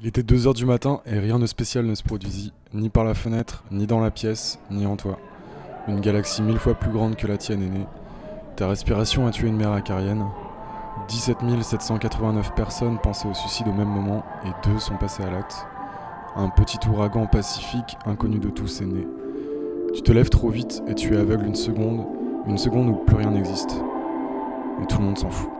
Il était 2 heures du matin et rien de spécial ne se produisit, ni par la fenêtre, ni dans la pièce, ni en toi. Une galaxie mille fois plus grande que la tienne est née. Ta respiration a tué une mère acarienne. 17 789 personnes pensaient au suicide au même moment et deux sont passées à l'acte. Un petit ouragan pacifique, inconnu de tous, est né. Tu te lèves trop vite et tu es aveugle une seconde, une seconde où plus rien n'existe. Et tout le monde s'en fout.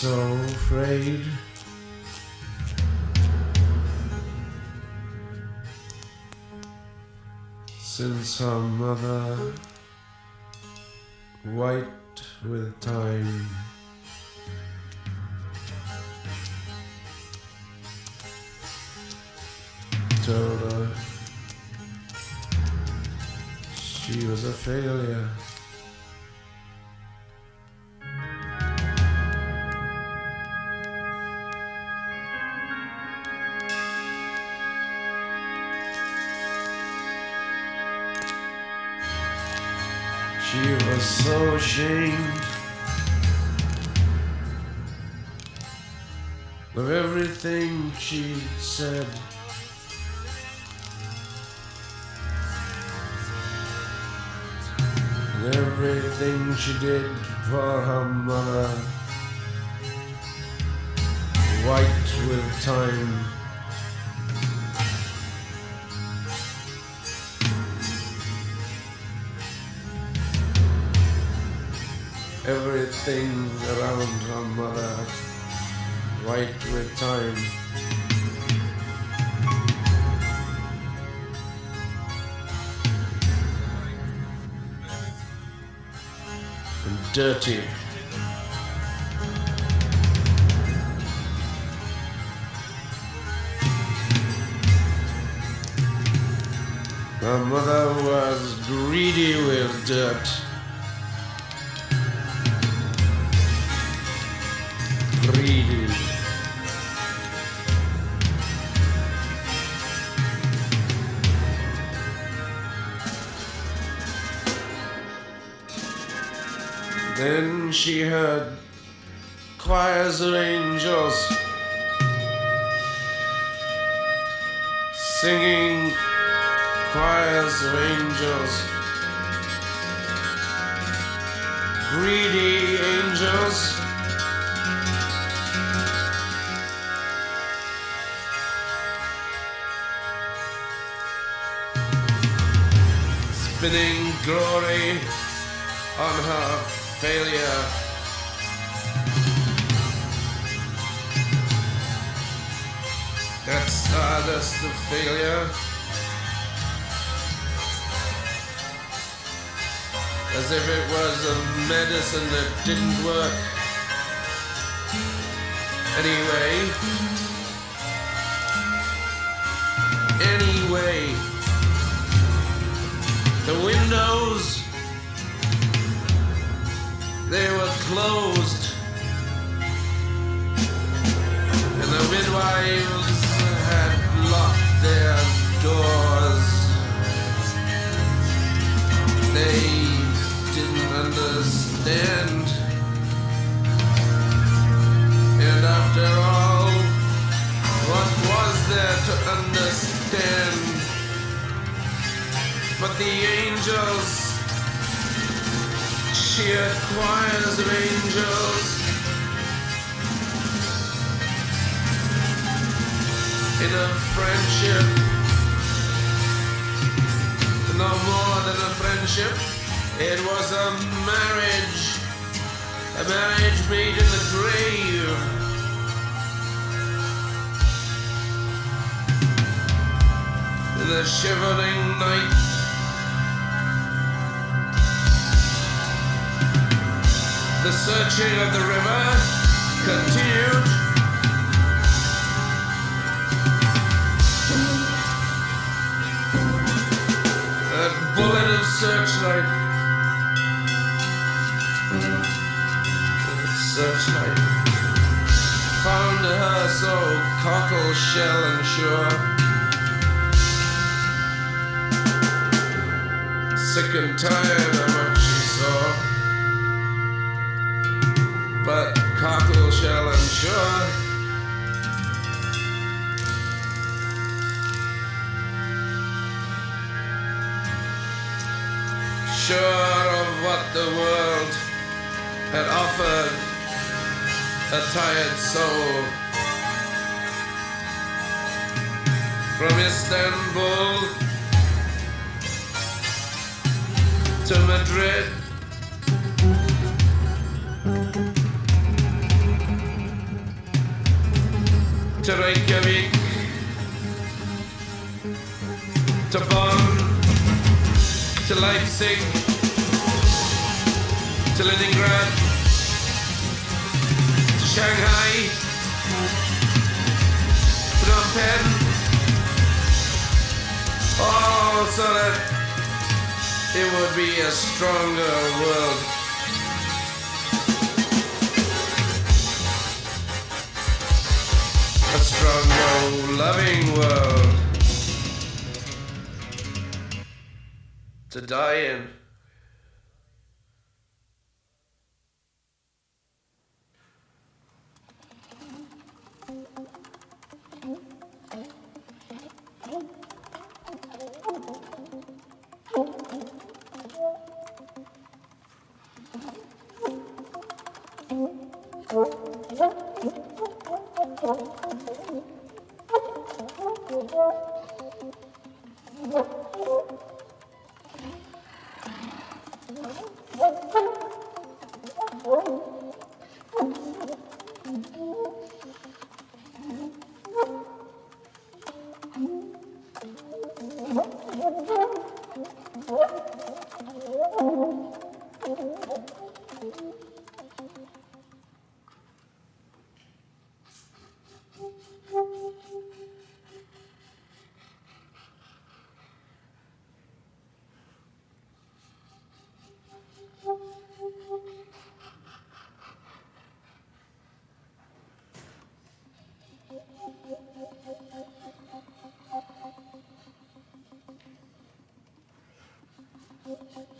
So afraid. Since her mother, white with time, told her she was a failure. She was so ashamed of everything she said. And everything she did for her mother, white with time. Everything around her mother, white with time. And dirty. My mother was greedy with dirt. Of angels singing choirs of angels, greedy angels. Spinning glory on her failure. That stardust of failure. as if it was a medicine that didn't work. Anyway, anyway, the windows they were closed, and the midwives their doors. They didn't understand. And after all, what was there to understand? But the angels, sheer choirs of angels, in a friendship, no more than a friendship. It was a marriage, a marriage made in the grave. In the shivering night, the searching of the river continued. Searchlight found her so cockle shell and sure. Sick and tired of what she saw, but cockle shell and sure. Sure of what the world had offered a tired soul. From Istanbul to Madrid. To Reykjavik, to Bonn, to Leipzig, to Leningrad, Shanghai, Phnom Penh, all so that it would be a stronger world. A stronger, loving world to die in.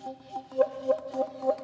Thank you.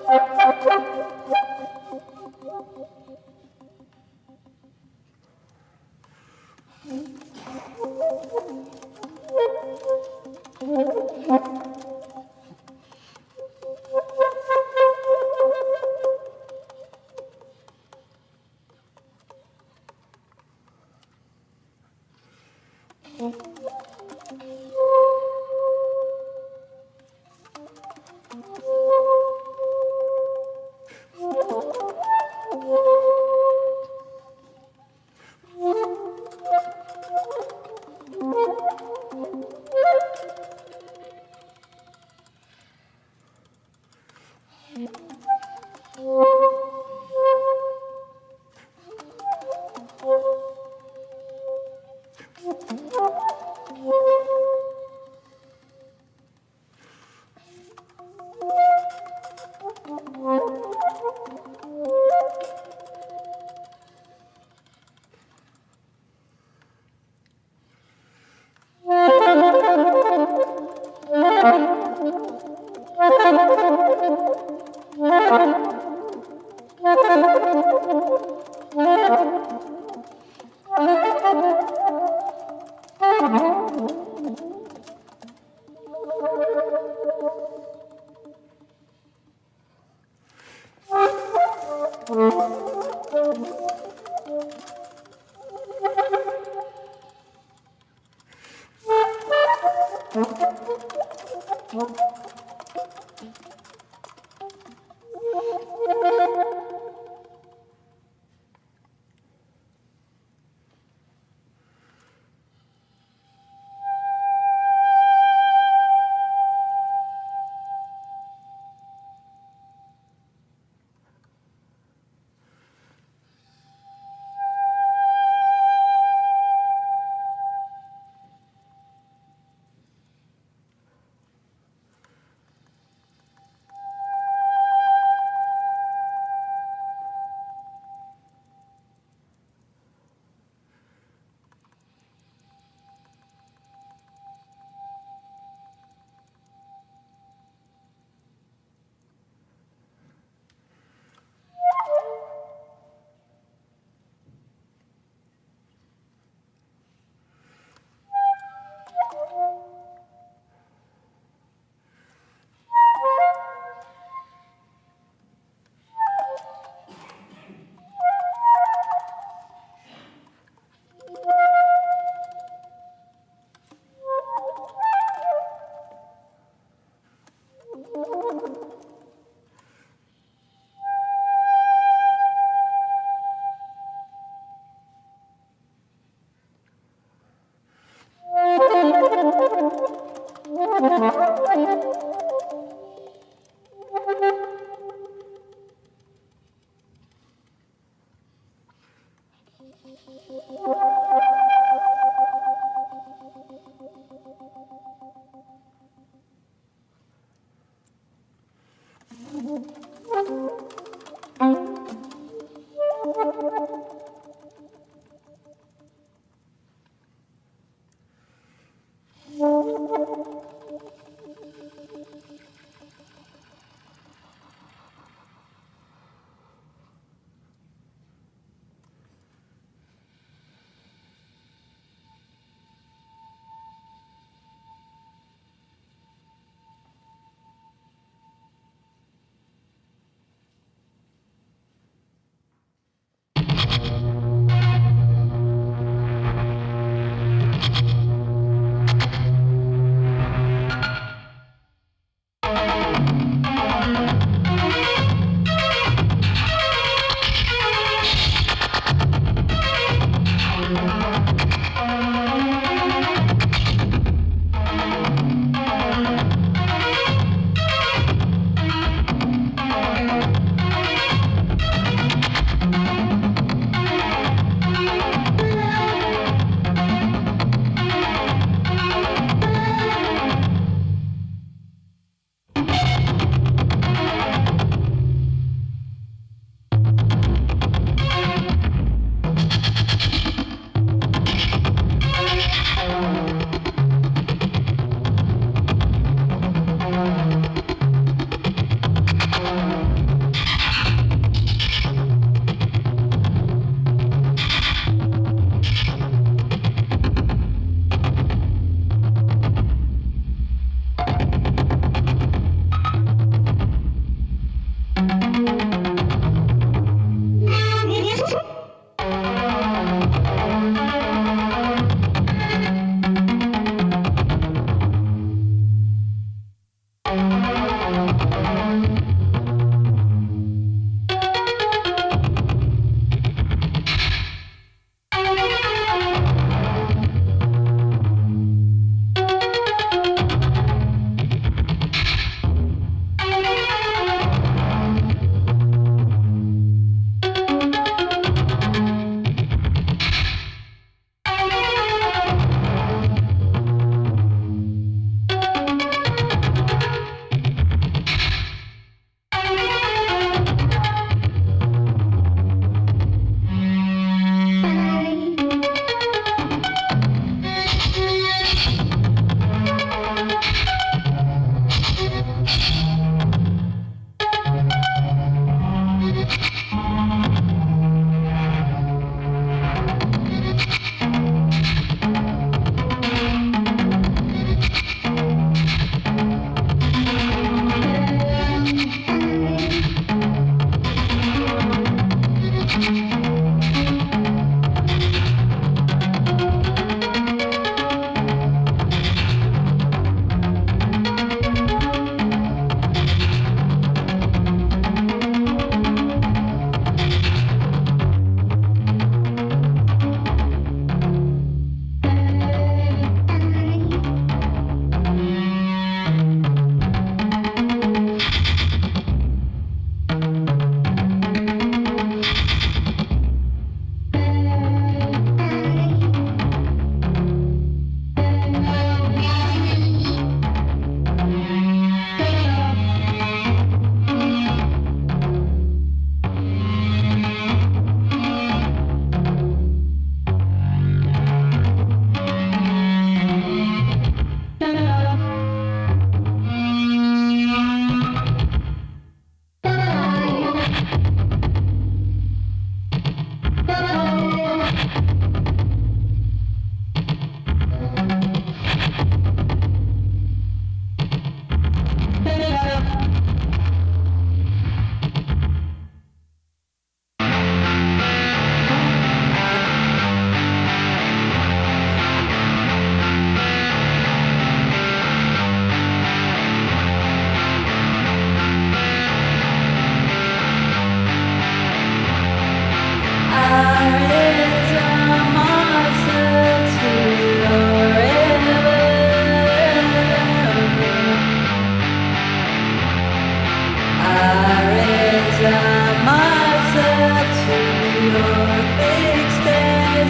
Thank. What?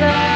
love.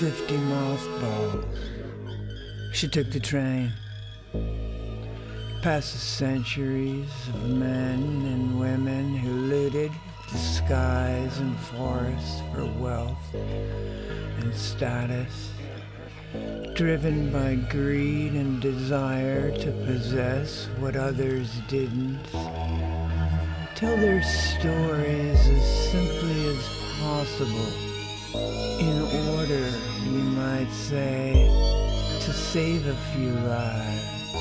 50 mothballs. She took the train. Past the centuries of men and women who looted the skies and forests for wealth and status driven by greed and desire to possess what others didn't. Tell their stories as simply as possible, in order, you might say, to save a few lives.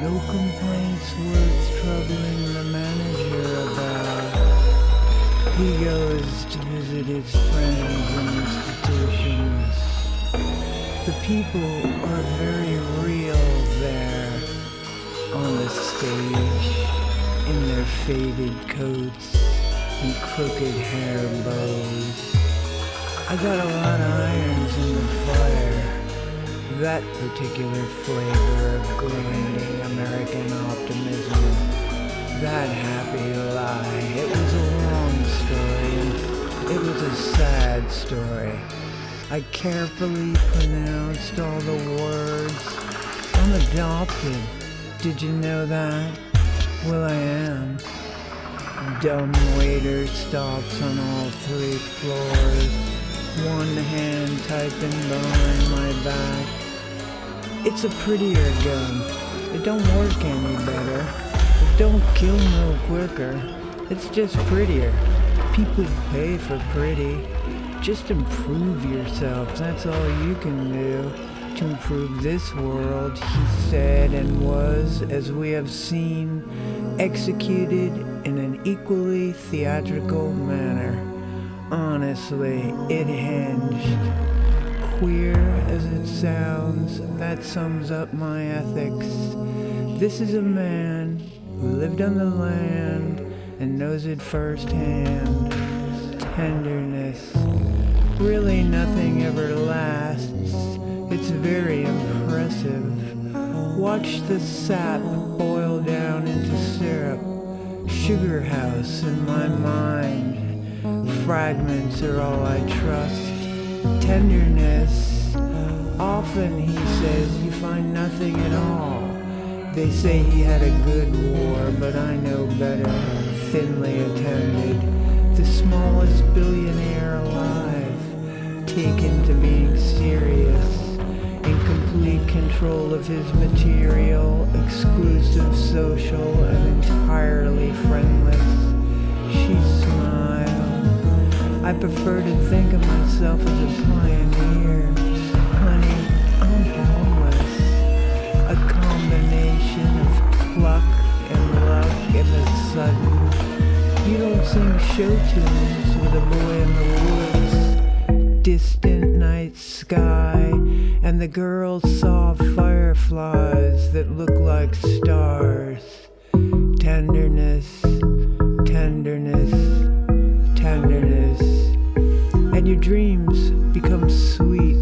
No complaints worth troubling the manager about. He goes to visit his friends and institutions. The people are very real there on the stage in their faded coats and crooked hair bows. I got a lot of irons in the fire. That particular flavor of grinding American optimism. That happy lie. It was a long story it was a sad story. I carefully pronounced all the words. I'm adopted. Did you know that? Well, I am. Dumb waiter stops on all three floors. One hand typing behind my back. It's a prettier gun. It don't work any better. It don't kill no quicker. It's just prettier. People pay for pretty. Just improve yourself. That's all you can do to improve this world, he said, and was, as we have seen, executed in an equally theatrical manner. honestly, it hinged. Queer as it sounds, that sums up my ethics. This is a man who lived on the land and knows it firsthand. Tenderness. Really, nothing ever lasts. It's very impressive. Watch the sap boil down into syrup. Sugar house in my mind. Fragments are all I trust. Tenderness. Often, he says, you find nothing at all. They say he had a good war, but I know better. Thinly attended. The smallest billionaire alive. Taken to being serious complete control of his material, exclusive social, and entirely friendless. She smiled. I prefer to think of myself as a pioneer. Honey, I'm homeless. A combination of pluck and luck and the sudden. You don't sing show tunes with a boy in the woods. Distant night sky and the girls saw fireflies that looked like stars. Tenderness, tenderness, tenderness. And your dreams become sweet.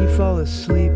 You fall asleep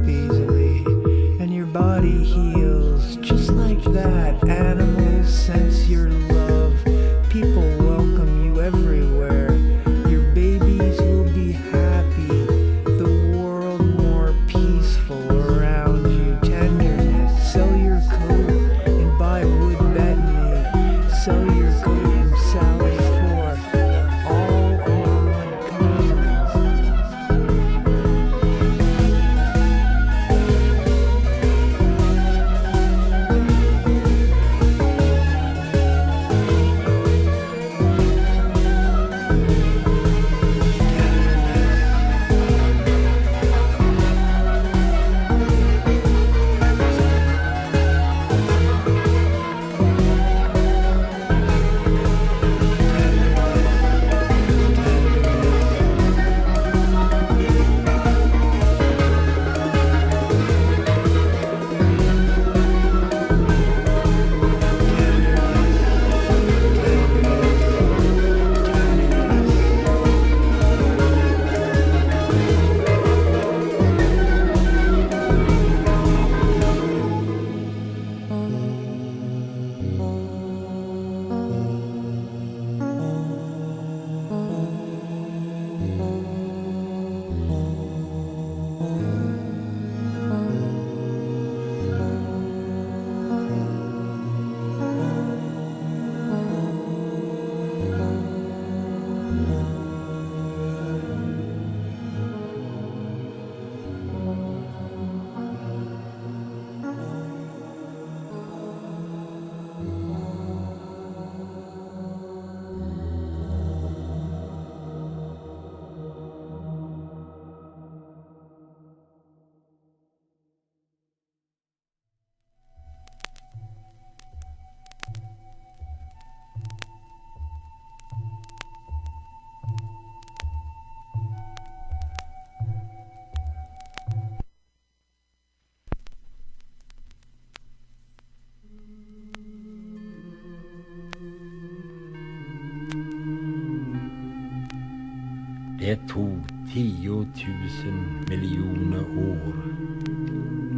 Det er tog tiotusen miljoner år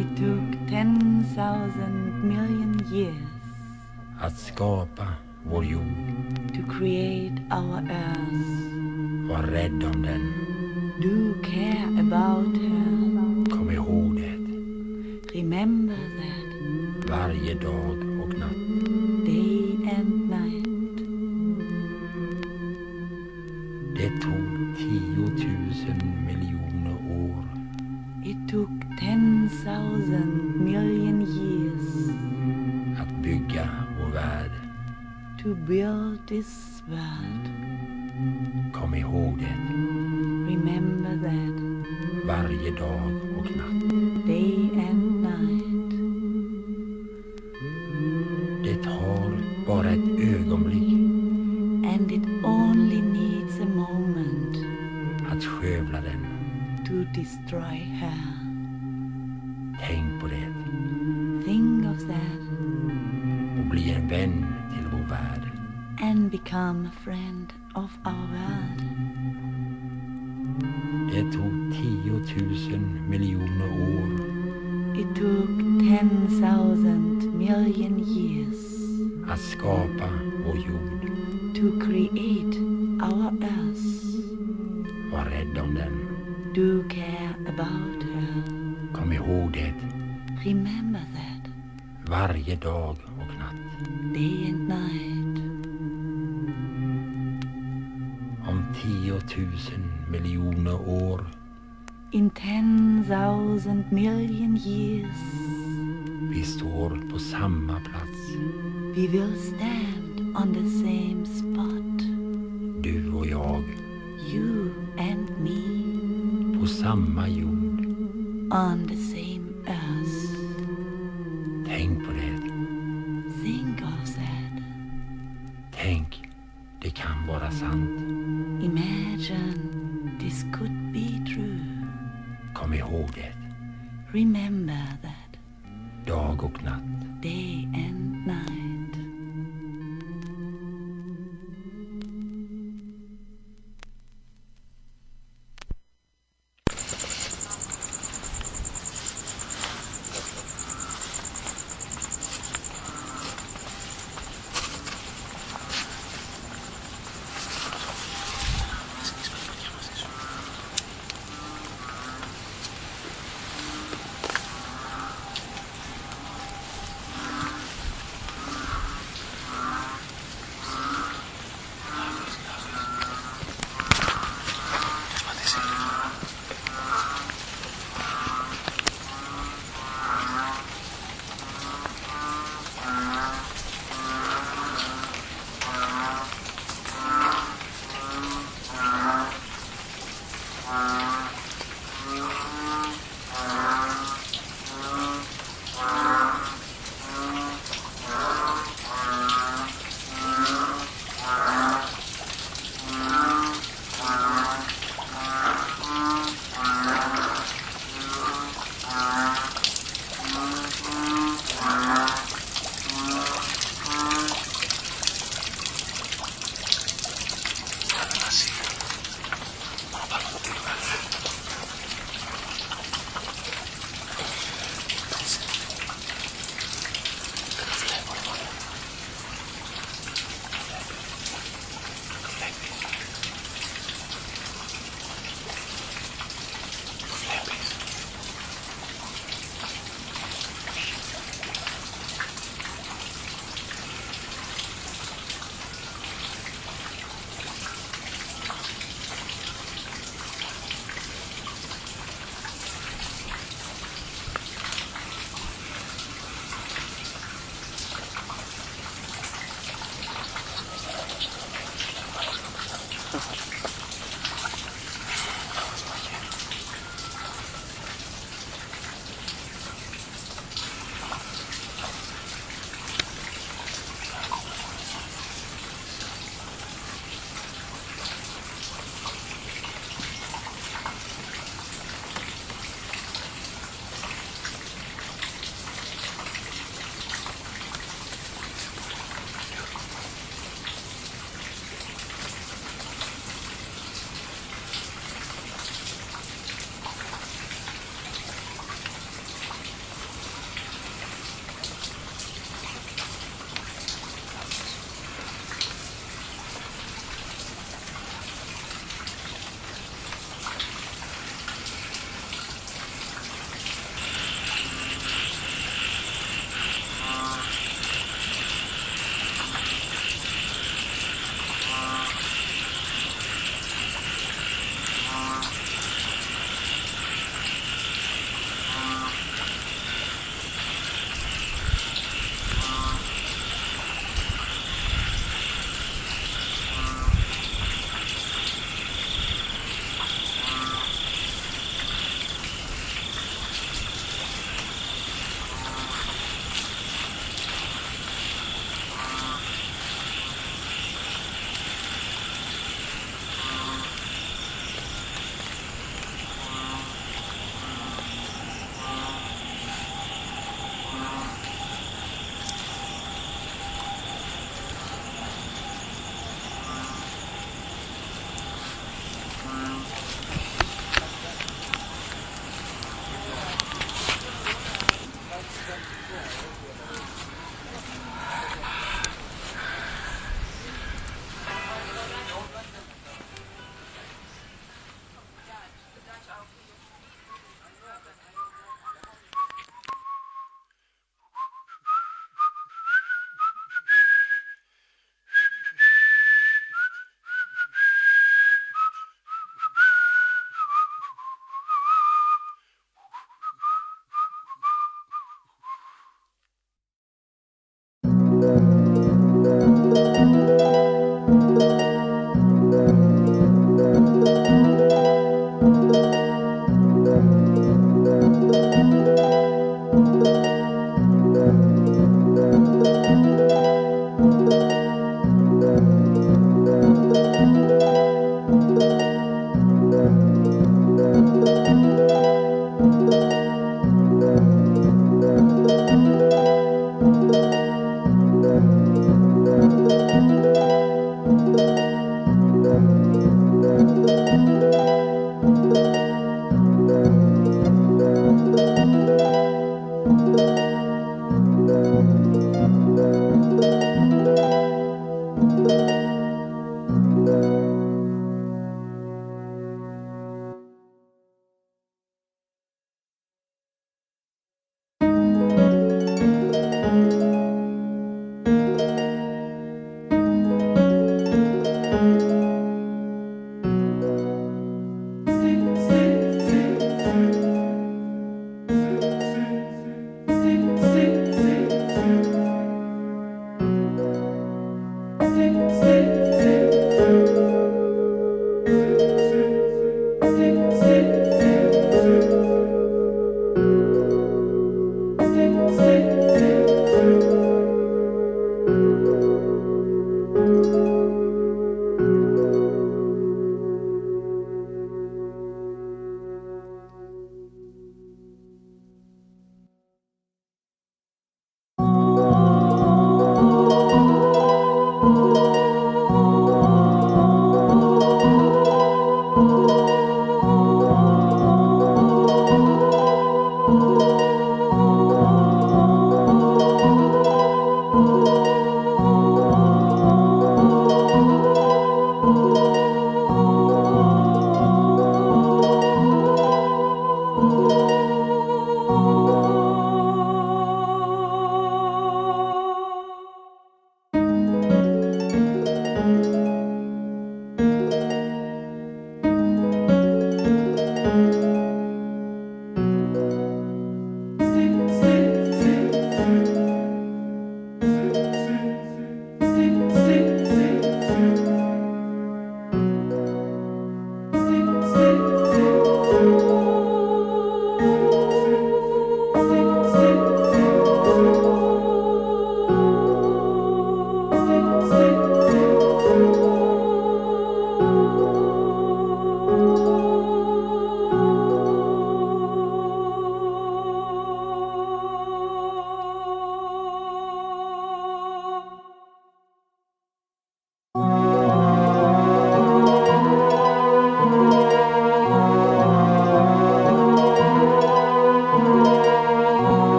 It took 10,000 million years att skapa vår jord. to create our earth. Var rädd om den. Do care about her. Kom ihåg det. Remember that Varje dag dag och natt. Day and night. Det tar bara ett ögonblick. And it only needs a moment. Att skövla den. To destroy her. Tänk på det. Think of that. Och bli en vän till vår värld. And become a friend of 1000 miljoner år. It took 10,000 million years. Att skapa vår jord. To create our earth. Var rädd om den. Do care about her. Kom ihåg det. Remember that. Varje dag och natt. Day and night. Om 10 000 miljoner år In 10,000 million years, vi står på samma plats. we will stand on the same spot. Du och jag You and me på samma jord. on Dag och Amen.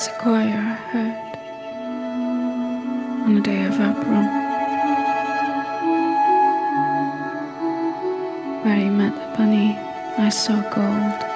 A choir I heard on a day of April, where you met the bunny I saw gold.